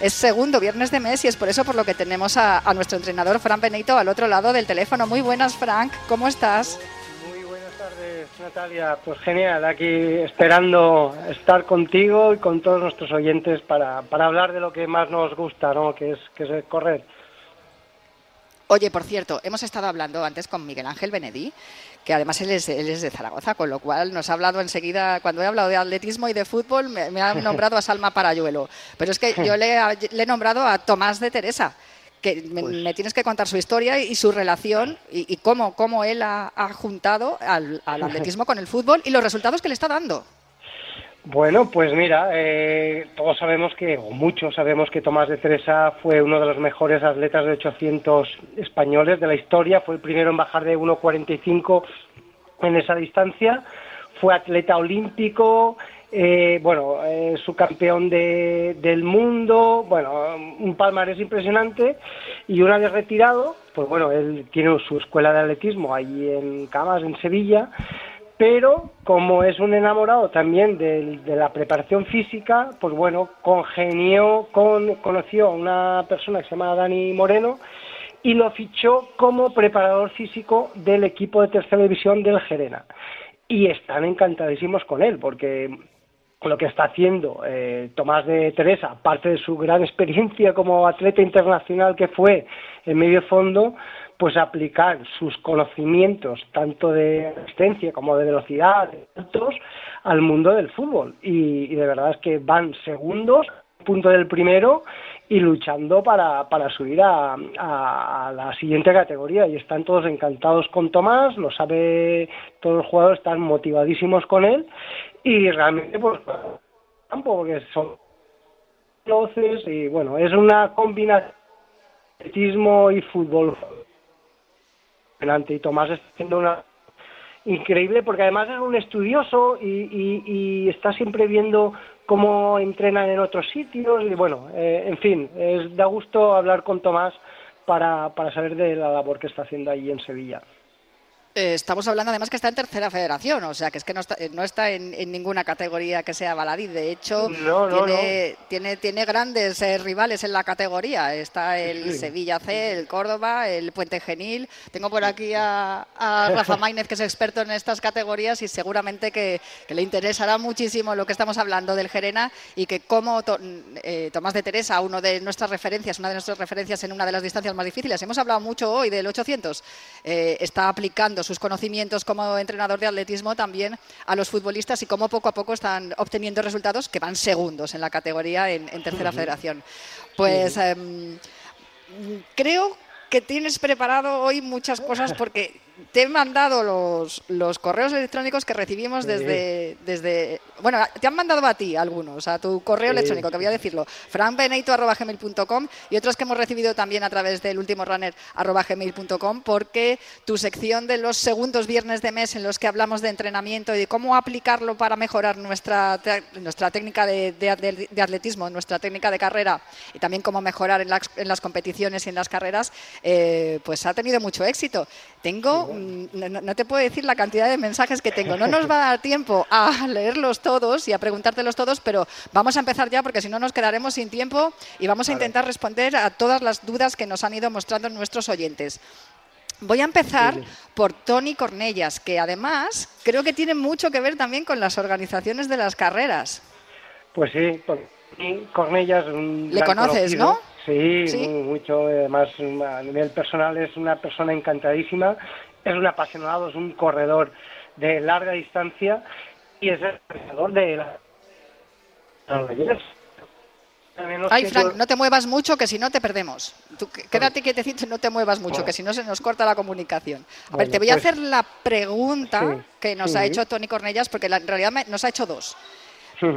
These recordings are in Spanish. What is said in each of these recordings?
es segundo viernes de mes y es por eso por lo que tenemos a, a nuestro entrenador Fran Benito al otro lado del teléfono. Muy buenas, Frank, ¿cómo estás? Muy buenas tardes, Natalia. Pues genial, aquí esperando estar contigo y con todos nuestros oyentes para, para hablar de lo que más nos gusta, ¿no? que, es, que es correr. Oye, por cierto, hemos estado hablando antes con Miguel Ángel Benedí, que además él es, él es de Zaragoza, con lo cual nos ha hablado enseguida, cuando he hablado de atletismo y de fútbol, me, me ha nombrado a Salma Parayuelo. Pero es que yo le, le he nombrado a Tomás de Teresa, que me, Pues- me tienes que contar su historia y su relación y, y cómo, cómo él ha, ha juntado al, al atletismo con el fútbol y los resultados que le está dando. Bueno, pues mira, eh, todos sabemos que, o muchos sabemos que Tomás de Teresa fue uno de los mejores atletas de 800 españoles de la historia, fue el primero en bajar de 1.45 en esa distancia, fue atleta olímpico, eh, bueno, eh, subcampeón de, del mundo, bueno, un palmarés impresionante. Y una vez retirado, pues bueno, él tiene su escuela de atletismo allí en Camas, en Sevilla, pero como es un enamorado también del- de, la preparación física, pues bueno, congenió, con, conoció a una persona que se llama Dani Moreno y lo fichó como preparador físico del equipo de tercera división del Gerena. Y están encantadísimos con él, porque lo que está haciendo eh, Tomás de Teresa, aparte de su gran experiencia como atleta internacional que fue en medio fondo, pues aplicar sus conocimientos tanto de resistencia como de velocidad, de saltos, al mundo del fútbol. Y, de verdad es que van segundos, punto del primero, y luchando para, para subir a, la siguiente categoría. Y están todos encantados con Tomás, lo sabe, todos los jugadores están motivadísimos con él, y realmente, pues, campo, porque son y bueno, es una combinación de atletismo y fútbol impresionante y Tomás está haciendo una increíble porque además es un estudioso y, está siempre viendo cómo entrenan en otros sitios y bueno, eh, en fin, es, da gusto hablar con Tomás para, para saber de la labor que está haciendo allí en Sevilla. Eh, Estamos hablando además que está en tercera federación, o sea que es que no está, eh, no está en, en ninguna categoría que sea baladí. De hecho, No, no, tiene, tiene, tiene grandes eh, rivales en la categoría. Está el Sí. Sevilla C, el Córdoba, el Puente Genil. Tengo por aquí a, a Rafa Maínez, que es experto en estas categorías y seguramente que, que le interesará muchísimo lo que estamos hablando del Gerena y que como To- eh, Tomás de Teresa, uno de nuestras referencias, una de nuestras referencias en una de las distancias más difíciles, hemos hablado mucho hoy del 800, eh, está aplicando sus conocimientos como entrenador de atletismo también a los futbolistas y cómo poco a poco están obteniendo resultados que van segundos en la categoría en, en tercera federación. Pues em, creo que tienes preparado hoy muchas cosas porque te he mandado los, los correos electrónicos que recibimos Sí. desde, desde... Bueno, te han mandado a ti algunos, a tu correo Sí. electrónico, que voy a decirlo, franbeneito.gmail.com y otros que hemos recibido también a través del último runner.gmail.com porque tu sección de los segundos viernes de mes en los que hablamos de entrenamiento y de cómo aplicarlo para mejorar nuestra, nuestra técnica de, de- de atletismo, nuestra técnica de carrera y también cómo mejorar en las, en las competiciones y en las carreras, eh, pues ha tenido mucho éxito. Tengo, no, no- no te puedo decir la cantidad de mensajes que tengo. No nos va a dar tiempo a leerlos todos y a preguntártelos todos, pero vamos a empezar ya porque si no nos quedaremos sin tiempo y vamos a intentar responder a todas las dudas que nos han ido mostrando nuestros oyentes. Voy a empezar por Tony Cornellas, que además creo que tiene mucho que ver también con las organizaciones de las carreras. Pues sí, Cornellas un Le conoces, conocido. ¿no? Sí, Sí. mu- mucho. Además, a nivel personal es una persona encantadísima, es un apasionado, es un corredor de larga distancia y es el corredor de la... Ay, Frank, no te muevas mucho, que si no te perdemos. Tú qu- quédate quietecito, no te muevas mucho, que si no se nos corta la comunicación. A ver, te voy a pues- hacer la pregunta Sí, que nos ha hecho Tony Cornellas, porque en realidad nos ha hecho dos.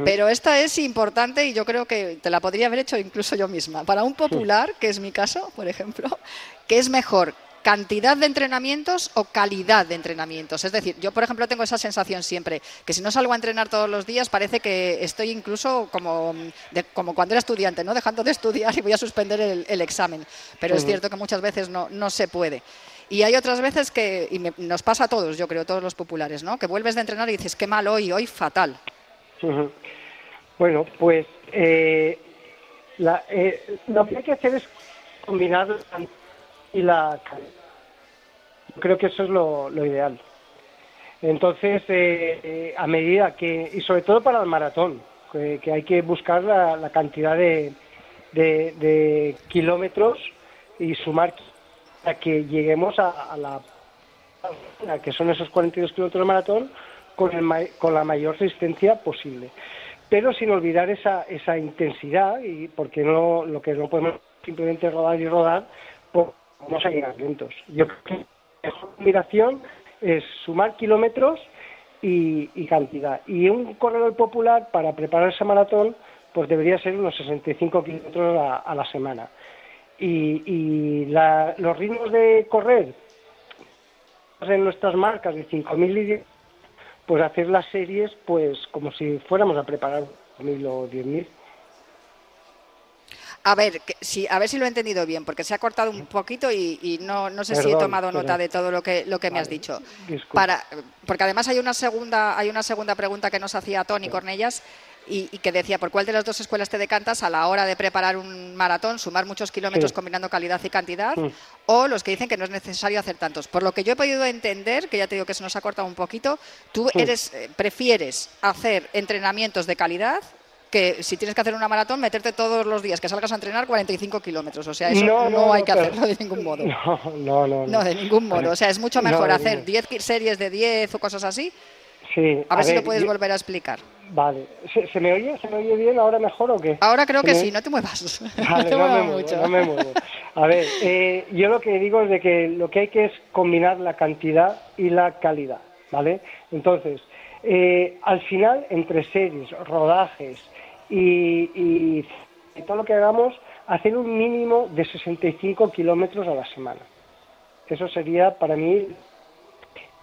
Pero esta es importante y yo creo que te la podría haber hecho incluso yo misma. Para un popular, que es mi caso, por ejemplo, ¿qué es mejor? ¿Cantidad de entrenamientos o calidad de entrenamientos? Es decir, yo, por ejemplo, tengo esa sensación siempre, que si no salgo a entrenar todos los días, parece que estoy incluso como, de- como cuando era estudiante, ¿no? dejando de estudiar y voy a suspender el, el examen. Pero es cierto que muchas veces no, no se puede. Y hay otras veces que, y me- nos pasa a todos, yo creo, todos los populares, ¿no? que vuelves de entrenar y dices, qué mal hoy, hoy fatal. Bueno, pues eh, eh, lo que hay que hacer es combinar y la creo que eso es lo, ideal. Entonces, eh, eh, a medida que, y sobre todo para el maratón, que, hay que buscar la, cantidad de, de, kilómetros y sumar a que lleguemos a, la a que son esos 42 kilómetros de maratón con, el, con la mayor resistencia posible pero sin olvidar esa, esa intensidad y porque no lo que no podemos simplemente rodar y rodar vamos a llegar lentos yo creo que la combinación es sumar kilómetros y, cantidad. Y un corredor popular para preparar ese maratón pues debería ser unos 65 kilómetros a la semana. Y, los ritmos de correr en nuestras marcas de 5.000 y 10, pues hacer las series pues como si fuéramos a preparar 1.000 o 10.000. A ver, si, a ver si lo he entendido bien, porque se ha cortado un poquito y, no, no sé si he tomado nota de todo lo que, lo que me has dicho. Para, porque además hay una segunda, hay una segunda pregunta que nos hacía Tony Cornellas y, que decía, ¿por cuál de las dos escuelas te decantas a la hora de preparar un maratón, sumar muchos kilómetros combinando calidad y cantidad? O los que dicen que no es necesario hacer tantos. Por lo que yo he podido entender, que ya te digo que se nos ha cortado un poquito, tú eres, eh, prefieres hacer entrenamientos de calidad que si tienes que hacer una maratón, meterte todos los días que salgas a entrenar 45 kilómetros. O sea, eso no, hay que hacerlo de ningún modo. No, no, no. No, de ningún modo. O sea, es mucho mejor hacer 10 series de 10 o cosas así. Sí, a, ver, si lo puedes volver a explicar. Vale. ¿Se, me oye? ¿Se me oye bien ahora mejor o qué? Ahora creo que sí, no te muevas. no, te muevas mucho. no me muevo. A ver, eh, yo lo que digo es de que lo que hay que es combinar la cantidad y la calidad, ¿vale? Entonces, eh, al final, entre series, rodajes y, y, todo lo que hagamos, hacer un mínimo de 65 kilómetros a la semana. Eso sería para mí.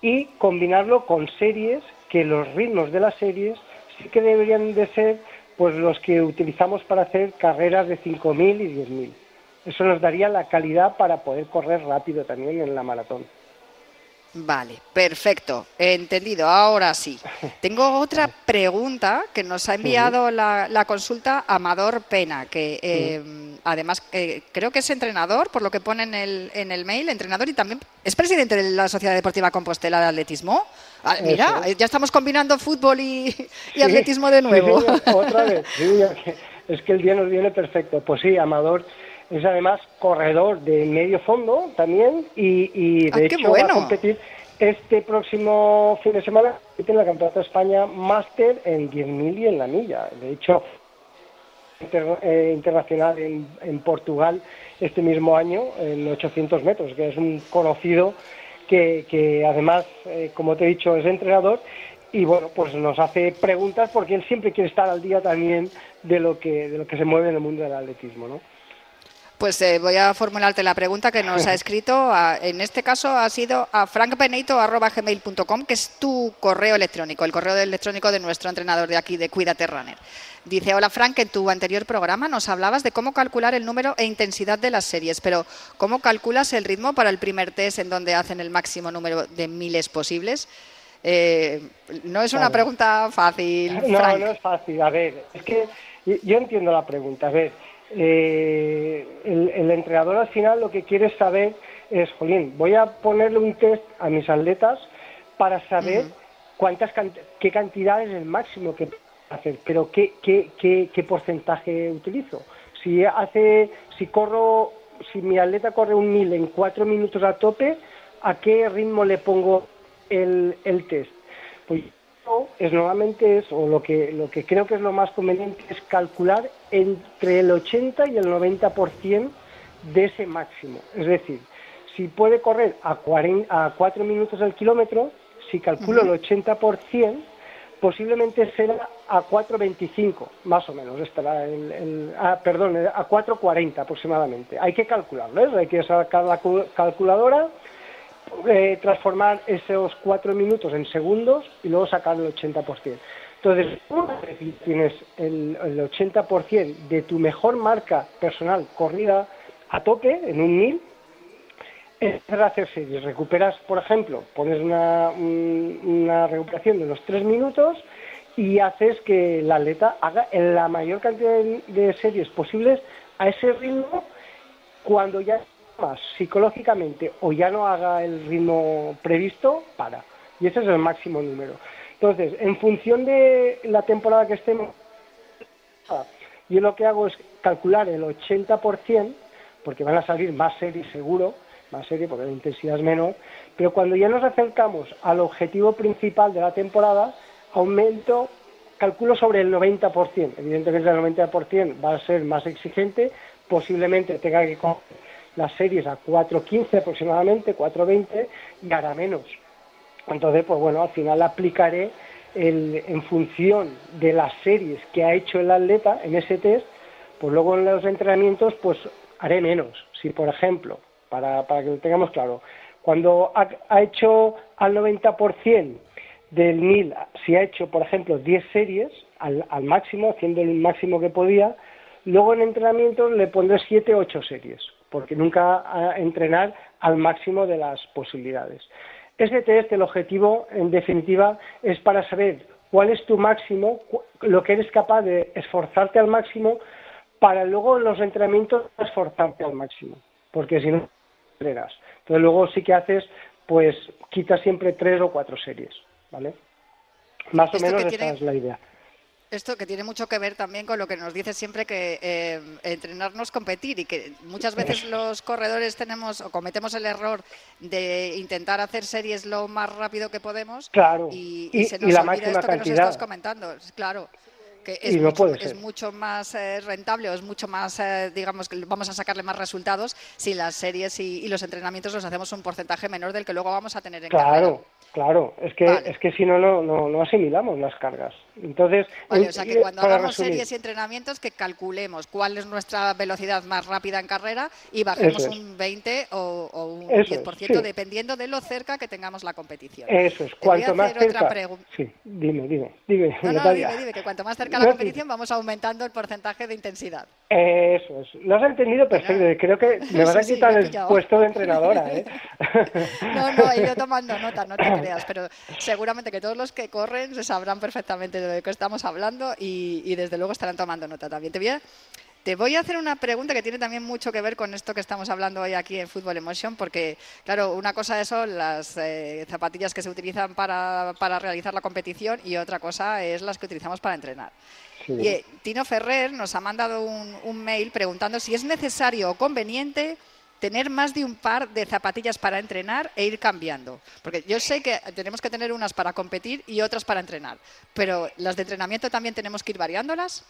Y combinarlo con series, que los ritmos de las series sí que deberían de ser pues los que utilizamos para hacer carreras de 5.000 y 10.000. Eso nos daría la calidad para poder correr rápido también en la maratón. Vale, perfecto, entendido. Ahora sí. Tengo otra pregunta que nos ha enviado la, consulta Amador Pena, que eh, además eh, creo que es entrenador, por lo que pone en el, en el mail, entrenador y también es presidente de la Sociedad Deportiva Compostela de Atletismo. Ah, mira, ya estamos combinando fútbol y, atletismo de nuevo. otra vez, es que el día nos viene perfecto. Pues sí, Amador es además corredor de medio fondo también y, de ah, hecho va a competir este próximo fin de semana en la Campeonato de España Máster en 10.000 y en la milla. De hecho, eh, internacional en, Portugal este mismo año en 800 metros, que es un conocido que, además, eh, como te he dicho, es entrenador y bueno, pues nos hace preguntas porque él siempre quiere estar al día también de lo que, de lo que se mueve en el mundo del atletismo, ¿no? Pues eh, voy a formularte la pregunta que nos ha escrito. en este caso ha sido a frankpeneito.gmail.com, que es tu correo electrónico, el correo electrónico de nuestro entrenador de aquí, de Cuídate Runner. Dice, hola Frank, en tu anterior programa nos hablabas de cómo calcular el número e intensidad de las series, pero ¿cómo calculas el ritmo para el primer test en donde hacen el máximo número de miles posibles? Eh, no es una pregunta fácil. No, no es fácil. A ver, es que yo entiendo la pregunta. A ver, eh, el, entrenador al final lo que quiere saber es, jolín, voy a ponerle un test a mis atletas para saber cuántas qué cantidad es el máximo que puedo hacer, pero qué, qué, qué, qué porcentaje utilizo. Si hace, si corro, si mi atleta corre un mil en cuatro minutos a tope, ¿a qué ritmo le pongo el, el test? Pues es nuevamente eso, o lo que, lo que creo que es lo más conveniente es calcular entre el 80 y el 90% de ese máximo. Es decir, si puede correr a, 40, a 4 minutos al kilómetro, si calculo el 80%, posiblemente será a 4.25, más o menos, estará el, ah, perdón, a 4.40 aproximadamente. Hay que calcularlo, hay que sacar la calculadora eh, transformar esos cuatro minutos en segundos y luego sacar el 80%. Entonces, una vez tienes el, el 80% de tu mejor marca personal corrida a tope en un mil, empezar a hacer series. Recuperas, por ejemplo, pones una, recuperación de los tres minutos y haces que el atleta haga la mayor cantidad de series posibles a ese ritmo cuando ya más psicológicamente o ya no haga el ritmo previsto, para. Y ese es el máximo número. Entonces, en función de la temporada que estemos, yo lo que hago es calcular el 80%, porque van a salir más series seguro, más series porque la intensidad es menor, pero cuando ya nos acercamos al objetivo principal de la temporada, aumento, calculo sobre el 90%. Evidentemente el 90% va a ser más exigente, posiblemente tenga que las series a 4.15 aproximadamente, 4.20 y hará menos. Entonces, pues bueno, al final aplicaré el, en función de las series que ha hecho el atleta en ese test, pues luego en los entrenamientos pues haré menos. Si, por ejemplo, para, para que lo tengamos claro, cuando ha, hecho al 90% del 1000, si ha hecho, por ejemplo, 10 series al, al máximo, haciendo el máximo que podía, luego en entrenamientos le pondré 7 o 8 series, porque nunca a entrenar al máximo de las posibilidades. Ese test, el objetivo, en definitiva, es para saber cuál es tu máximo, lo que eres capaz de esforzarte al máximo, para luego en los entrenamientos esforzarte al máximo, porque si no, entrenas. Entonces luego sí que haces, pues quitas siempre tres o cuatro series. ¿vale? Más o menos esa es la idea. Esto que tiene mucho que ver también con lo que nos dice siempre que eh, entrenarnos competir y que muchas veces los corredores tenemos o cometemos el error de intentar hacer series lo más rápido que podemos claro. y, se nos olvida esto que nos estás comentando. Claro que es, mucho, es mucho, más eh, rentable o es mucho más, eh, digamos, que vamos a sacarle más resultados si las series y, los entrenamientos los hacemos un porcentaje menor del que luego vamos a tener en Claro, Claro, es que, es que si no, no, no, asimilamos las cargas. Entonces, vale, o sea que cuando hagamos series y entrenamientos, que calculemos cuál es nuestra velocidad más rápida en carrera y bajemos un 20 o, un 10%, dependiendo de lo cerca que tengamos la competición. Eso es, cuanto más cerca. Sí, dime, dime, dime. No, no, dime, dime, que cuanto más cerca la competición vamos aumentando el porcentaje de intensidad. Eso es, lo has entendido perfecto. Creo que me vas a quitar el puesto de entrenadora. ¿eh? no, no, he ido tomando nota, no te pero seguramente que todos los que corren se sabrán perfectamente de lo que estamos hablando y, desde luego estarán tomando nota también. Te voy, a, te voy a hacer una pregunta que tiene también mucho que ver con esto que estamos hablando hoy aquí en Fútbol Emotion, porque, claro, una cosa son las eh, zapatillas que se utilizan para, realizar la competición y otra cosa es las que utilizamos para entrenar. Y eh, Tino Ferrer nos ha mandado un, un mail preguntando si es necesario o conveniente tener más de un par de zapatillas para entrenar e ir cambiando. Porque yo sé que tenemos que tener unas para competir y otras para entrenar, pero las de entrenamiento también tenemos que ir variándolas.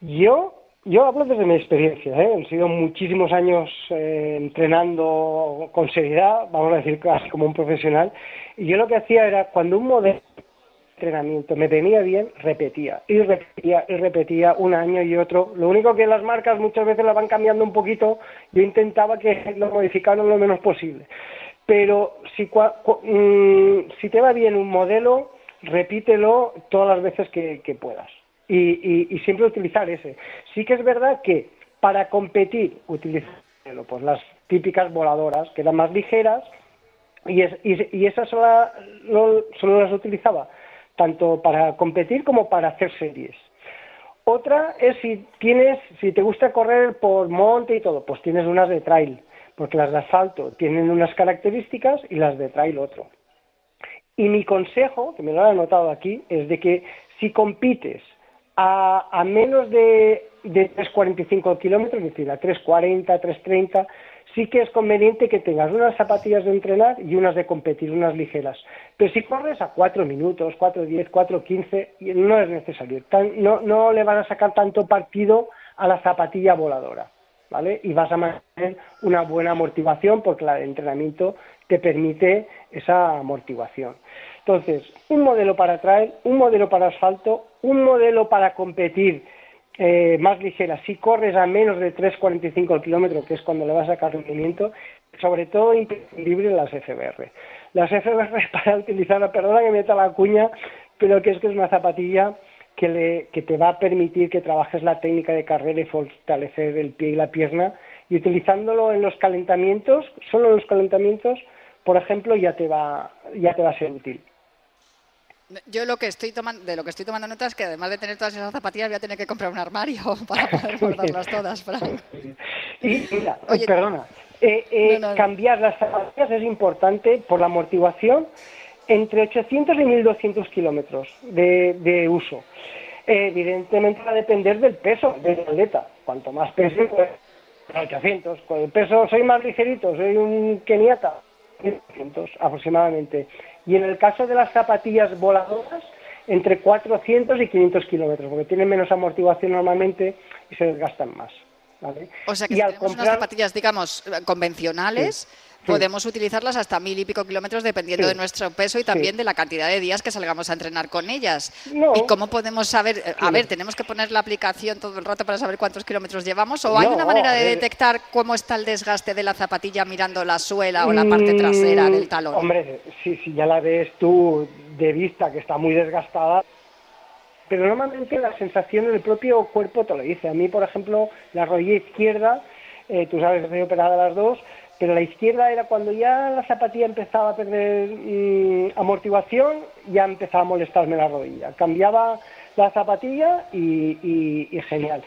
Yo, yo hablo desde mi experiencia, ¿eh? han sido muchísimos años eh, entrenando con seriedad, vamos a decir casi como un profesional, y yo lo que hacía era cuando un modelo entrenamiento me venía bien, repetía y repetía y repetía un año y otro. Lo único que las marcas muchas veces la van cambiando un poquito, yo intentaba que lo modificaran lo menos posible. Pero si, mm, si te va bien un modelo, repítelo todas las veces que, puedas y, siempre utilizar ese. Sí que es verdad que para competir utilizar pues las típicas voladoras, que eran más ligeras, y, y, esas solo, solo, las utilizaba tanto para competir como para hacer series. Otra es si tienes, si te gusta correr por monte y todo, pues tienes unas de trail, porque las de asfalto tienen unas características y las de trail otro. Y mi consejo, que me lo han anotado aquí, es de que si compites a, menos de, de 3,45 kilómetros, es decir, a 3,40, 3,30, sí que es conveniente que tengas unas zapatillas de entrenar y unas de competir, unas ligeras. Pero si corres a 4 minutos, 4, 10, 4, 15, no es necesario. no, no le van a sacar tanto partido a la zapatilla voladora. ¿Vale? Y vas a mantener una buena amortiguación porque el entrenamiento te permite esa amortiguación. Entonces, un modelo para trail, un modelo para asfalto, un modelo para competir eh, más ligera. Si corres a menos de 3,45 el kilómetro, que es cuando le vas a sacar rendimiento, sobre todo imprescindible las FBR. Las FBR para utilizar, perdona que meta la cuña, pero que es que es una zapatilla que, le, que te va a permitir que trabajes la técnica de carrera y fortalecer el pie y la pierna. Y utilizándolo en los calentamientos, solo en los calentamientos, por ejemplo, ya te va, ya te va a ser útil. Yo lo que estoy tomando, de lo que estoy tomando nota es que además de tener todas esas zapatillas voy a tener que comprar un armario para poder guardarlas todas, Frank. Y mira, perdona, eh, eh, cambiar las zapatillas es importante por la amortiguación entre 800 y 1200 kilómetros de, uso. evidentemente va a depender del peso del atleta. Cuanto más peso, pues 800. Con el peso soy más ligerito, soy un keniata, 800 aproximadamente. Y en el caso de las zapatillas voladoras, entre 400 y 500 kilómetros, porque tienen menos amortiguación normalmente y se desgastan más. O sea que si tenemos unas zapatillas, digamos, convencionales, podemos utilizarlas hasta mil y pico kilómetros dependiendo de nuestro peso y también de la cantidad de días que salgamos a entrenar con ellas. ¿Y cómo podemos saber? Eh, a ver, ¿tenemos que poner la aplicación todo el rato para saber cuántos kilómetros llevamos? ¿O hay una manera de detectar cómo está el desgaste de la zapatilla mirando la suela o la parte trasera del talón? Hombre, si, si ya la ves tú de vista que está muy desgastada, pero normalmente la sensación del propio cuerpo te lo dice. A mí, por ejemplo, la rodilla izquierda, eh, tú sabes que estoy operada las dos, pero la izquierda era cuando ya la zapatilla empezaba a perder mm, amortiguación, ya empezaba a molestarme la rodilla. Cambiaba la zapatilla y, genial.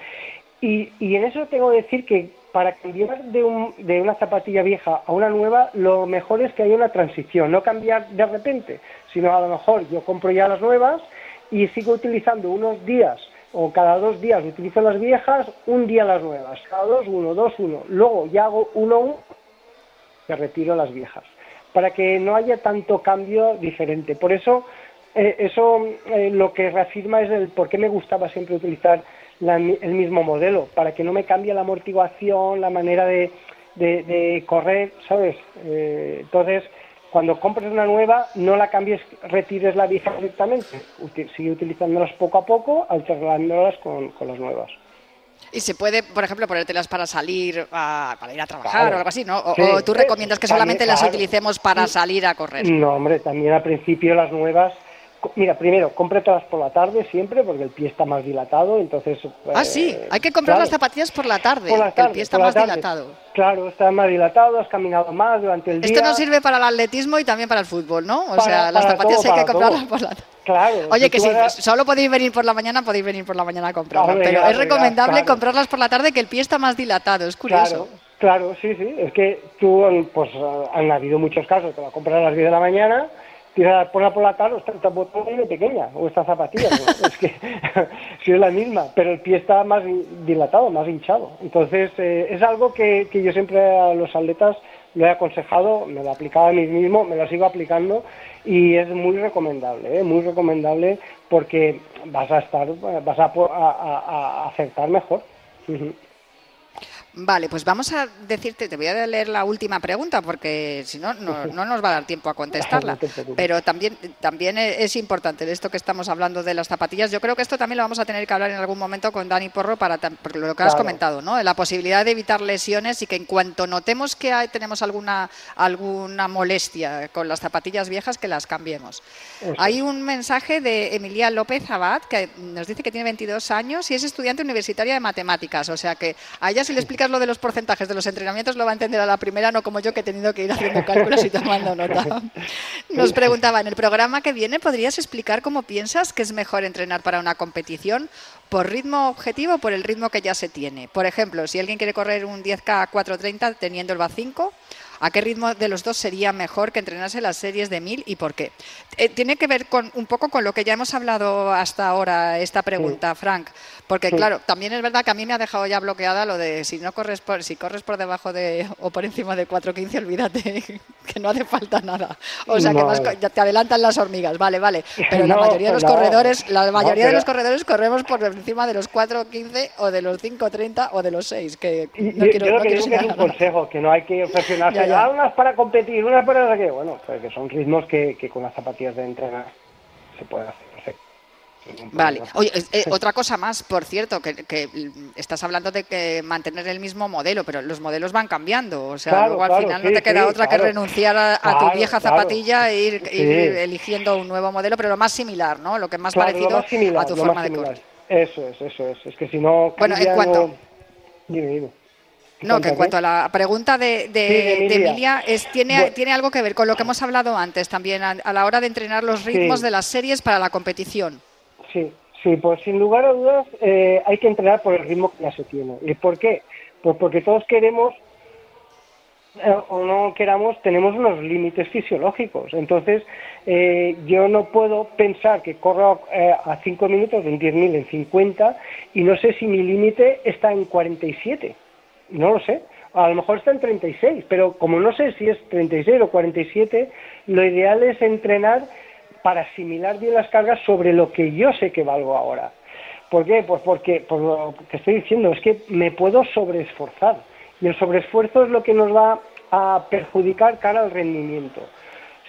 Y, en eso tengo que decir que para cambiar de, una zapatilla vieja a una nueva, lo mejor es que haya una transición, no cambiar de repente, sino a lo mejor yo compro ya las nuevas y sigo utilizando unos días o cada dos días utilizo las viejas, un día las nuevas, cada dos, uno, dos, uno. Luego ya hago uno, uno que retiro las viejas, para que no haya tanto cambio diferente. Por eso, eh, eso eh, lo que reafirma es el por qué me gustaba siempre utilizar el mismo modelo, para que no me cambie la amortiguación, la manera de, de, correr, ¿sabes? Eh, entonces, cuando compres una nueva, no la cambies, retires la vieja directamente, sigue utilizándolas poco a poco, alternándolas con, con las nuevas. Y se puede, por ejemplo, ponértelas para salir, a, para ir a trabajar o algo así, ¿no? O, tú recomiendas que solamente las utilicemos para salir a correr. No, hombre, también al principio las nuevas Mira, primero, cómpratelas por la tarde siempre, porque el pie está más dilatado, entonces... ah, sí, eh, hay que comprar las zapatillas por la tarde, porque el pie está más dilatado. Claro, está más dilatado, has caminado más durante el día... Esto nos sirve para el atletismo y también para el fútbol, ¿no? O sea, las zapatillas hay que comprarlas por la tarde. Claro. Oye, que si solo podéis venir por la mañana, podéis venir por la mañana a comprarlas, pero es recomendable comprarlas por la tarde que el pie está más dilatado, es curioso. Claro, sí, sí, es que tú, pues han habido muchos casos, que la compras a las 10 de la mañana tira, por la tarde, esta botón es pequeña, o esta zapatilla, es que si es la misma, pero el pie está más dilatado, más hinchado. Entonces, eh, es algo que, que, yo siempre a los atletas lo he aconsejado, me lo he aplicado a mí mismo, me lo sigo aplicando y es muy recomendable, ¿eh? muy recomendable porque vas a estar, vas a, a, a acertar mejor. Vale, pues vamos a decirte, te voy a leer la última pregunta porque si no, no, nos va a dar tiempo a contestarla. Pero también, también es importante esto que estamos hablando de las zapatillas. Yo creo que esto también lo vamos a tener que hablar en algún momento con Dani Porro para lo que has comentado, ¿no? La posibilidad de evitar lesiones y que en cuanto notemos que tenemos alguna, alguna molestia con las zapatillas viejas, que las cambiemos. Hay un mensaje de Emilia López Abad que nos dice que tiene 22 años y es estudiante universitaria de matemáticas. O sea que a ella se le explica lo de los porcentajes de los entrenamientos lo va a entender a la primera, no como yo que he tenido que ir haciendo cálculos y tomando nota. Nos preguntaba, en el programa que viene, ¿podrías explicar cómo piensas que es mejor entrenar para una competición? ¿Por ritmo objetivo o por el ritmo que ya se tiene? Por ejemplo, si alguien quiere correr un 10K 430 teniendo el VA 5, ¿A qué ritmo de los dos sería mejor que entrenase las series de 1000 y por qué? Eh, tiene que ver con un poco con lo que ya hemos hablado hasta ahora, esta pregunta, Frank, porque claro, también es verdad que a mí me ha dejado ya bloqueada lo de si no corres por, si corres por debajo de o por encima de 4.15, olvídate que no hace falta nada. O sea, que te adelantan las hormigas, vale, vale. Pero la mayoría de los corredores, la mayoría de los corredores corremos por encima de los 4.15 o de los 5.30 o de los 6, que no quiero, yo que es un consejo, que no hay que obsesionarse unas para competir, unas para qué. Bueno, pues que son ritmos que, que con las zapatillas de entrenar se puede hacer. Vale. Oye, eh, otra cosa más, por cierto, que, estás hablando de que mantener el mismo modelo, pero los modelos van cambiando. O sea, luego al final no te queda otra que renunciar a, tu vieja zapatilla e ir, eligiendo un nuevo modelo, pero lo más similar, ¿no? Lo que más parecido a tu forma de correr. Eso es, eso es. Es que si no. Bueno, en cuanto. Dime, dime. No, que en cuanto a la pregunta de, Emilia. es, tiene, tiene algo que ver con lo que hemos hablado antes también, a, la hora de entrenar los ritmos de las series para la competición. Sí, sí, pues sin lugar a dudas eh, hay que entrenar por el ritmo que ya se tiene. ¿Y por qué? Pues porque todos queremos eh, o no queramos, tenemos unos límites fisiológicos. Entonces, eh, yo no puedo pensar que corro a 5 minutos en 10.000 en 50 y no sé si mi límite está en 47 no lo sé. A lo mejor está en 36, pero como no sé si es 36 o 47, lo ideal es entrenar para asimilar bien las cargas sobre lo que yo sé que valgo ahora. ¿Por qué? Pues porque, por lo que estoy diciendo, es que me puedo sobreesforzar. Y el sobreesfuerzo es lo que nos va a perjudicar cara al rendimiento.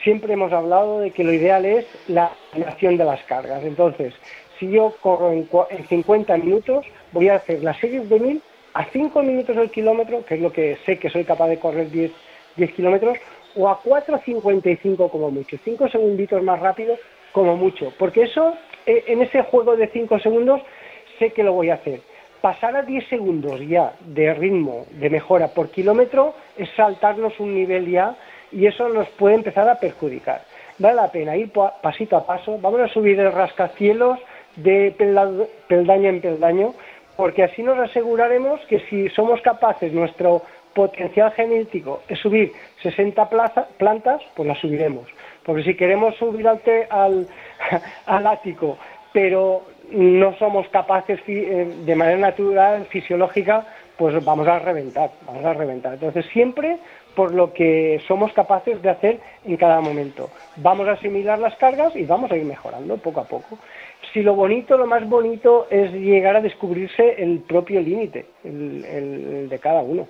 Siempre hemos hablado de que lo ideal es la eliminación de las cargas. Entonces, si yo corro en, en 50 minutos, voy a hacer las series de 1000 a 5 minutos del kilómetro, que es lo que sé que soy capaz de correr 10, 10 kilómetros, o a 4.55 como mucho, 5 segunditos más rápido como mucho, porque eso eh, en ese juego de 5 segundos sé que lo voy a hacer. Pasar a 10 segundos ya de ritmo de mejora por kilómetro es saltarnos un nivel ya y eso nos puede empezar a perjudicar. Vale la pena ir pasito a paso, vamos a subir el rascacielos de peldaño en peldaño, porque así nos aseguraremos que si somos capaces, nuestro potencial genético es subir 60 plantas, pues las subiremos. Porque si queremos subir al, al, ático, pero no somos capaces eh, de manera natural, fisiológica, pues vamos a reventar, vamos a reventar. Entonces siempre por lo que somos capaces de hacer en cada momento. Vamos a asimilar las cargas y vamos a ir mejorando poco a poco si lo bonito, lo más bonito es llegar a descubrirse el propio límite, el, de cada uno.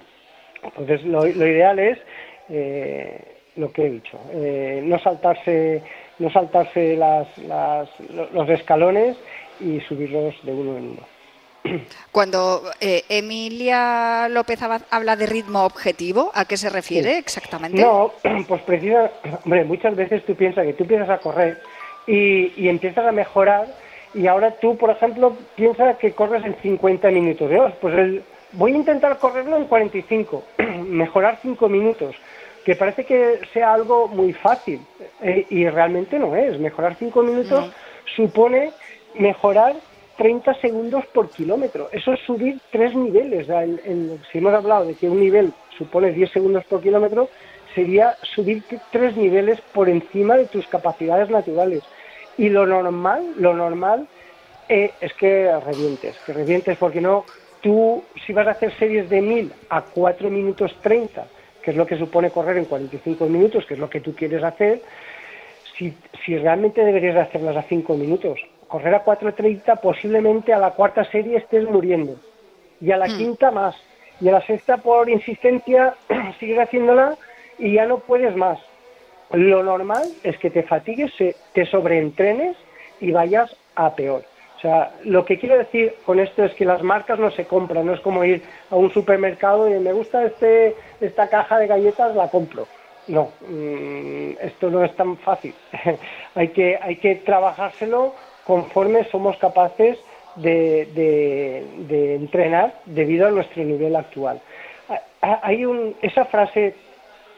Entonces, lo, ideal es eh, lo que he dicho, eh, no saltarse, no saltarse los escalones y subirlos de uno en uno. Cuando eh, Emilia López habla de ritmo objetivo, ¿a qué se refiere exactamente? No, pues precisa, hombre, muchas veces tú piensas que tú empiezas a correr y, y empiezas a mejorar y ahora tú, por ejemplo, piensas que corres en 50 minutos de Pues voy a intentar correrlo en 45, mejorar 5 minutos, que parece que sea algo muy fácil eh, y realmente no es. Mejorar 5 minutos supone mejorar 30 segundos por kilómetro. Eso es subir tres niveles. si hemos hablado de que un nivel supone 10 segundos por kilómetro, sería subir tres niveles por encima de tus capacidades naturales. Y lo normal, lo normal eh, es que revientes, que revientes, porque no, tú si vas a hacer series de 1000 a 4 minutos 30, que es lo que supone correr en 45 minutos, que es lo que tú quieres hacer, si, si realmente deberías hacerlas a 5 minutos, correr a 4.30 posiblemente a la cuarta serie estés muriendo, y a la hmm. quinta más, y a la sexta por insistencia sigues haciéndola y ya no puedes más. Lo normal es que te fatigues, te sobreentrenes y vayas a peor. O sea, lo que quiero decir con esto es que las marcas no se compran, no es como ir a un supermercado y me gusta este, esta caja de galletas, la compro. No, mm, esto no es tan fácil. hay, que, hay que trabajárselo conforme somos capaces de, de, entrenar debido a nuestro nivel actual. Hay un, esa frase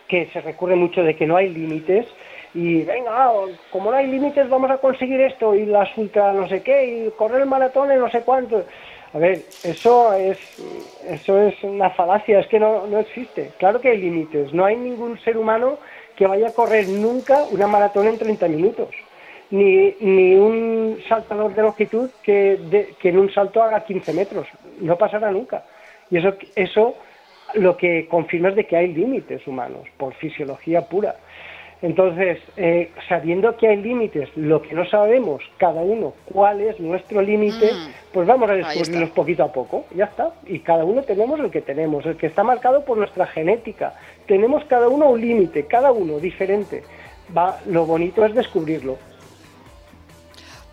que se recurre mucho de que no hay límites y venga, como no hay límites vamos a conseguir esto y las ultra no sé qué y correr el maratón en no sé cuánto. A ver, eso es, eso es una falacia, es que no, no existe. Claro que hay límites, no hay ningún ser humano que vaya a correr nunca una maratón en 30 minutos, ni, ni un saltador de longitud que, que en un salto haga 15 metros, no pasará nunca. Y eso, eso lo que confirma es de que hay límites humanos, por fisiología pura. Entonces, eh, sabiendo que hay límites, lo que no sabemos cada uno cuál es nuestro límite, mm. pues vamos a descubrirlos poquito a poco, ya está. Y cada uno tenemos el que tenemos, el que está marcado por nuestra genética. Tenemos cada uno un límite, cada uno diferente. Va, lo bonito es descubrirlo.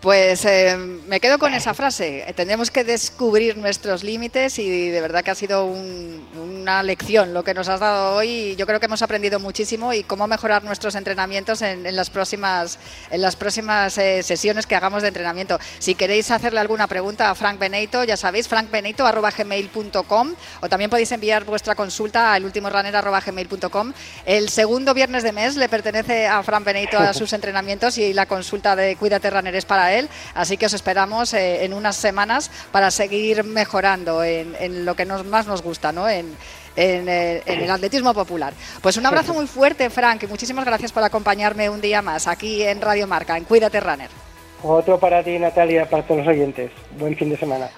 Pues eh, me quedo con esa frase. Tenemos que descubrir nuestros límites y de verdad que ha sido una lección lo que nos has dado hoy. Yo creo que hemos aprendido muchísimo y cómo mejorar nuestros entrenamientos en, las próximas, en las próximas eh, sesiones que hagamos de entrenamiento. Si queréis hacerle alguna pregunta a Frank Benito, ya sabéis, frankbenito.gmail.com o también podéis enviar vuestra consulta al ultimorunner.gmail.com. El segundo viernes de mes le pertenece a Frank Benito a sus entrenamientos y la consulta de Cuídate Runner es para él Así que os esperamos eh, en unas semanas para seguir mejorando en, lo que nos, más nos gusta, ¿no? En, eh, en, el atletismo popular. Pues un abrazo muy fuerte, Frank, y muchísimas gracias por acompañarme un día más aquí en Radio Marca, en Cuídate Runner. Otro para ti, Natalia, para todos los oyentes. Buen fin de semana.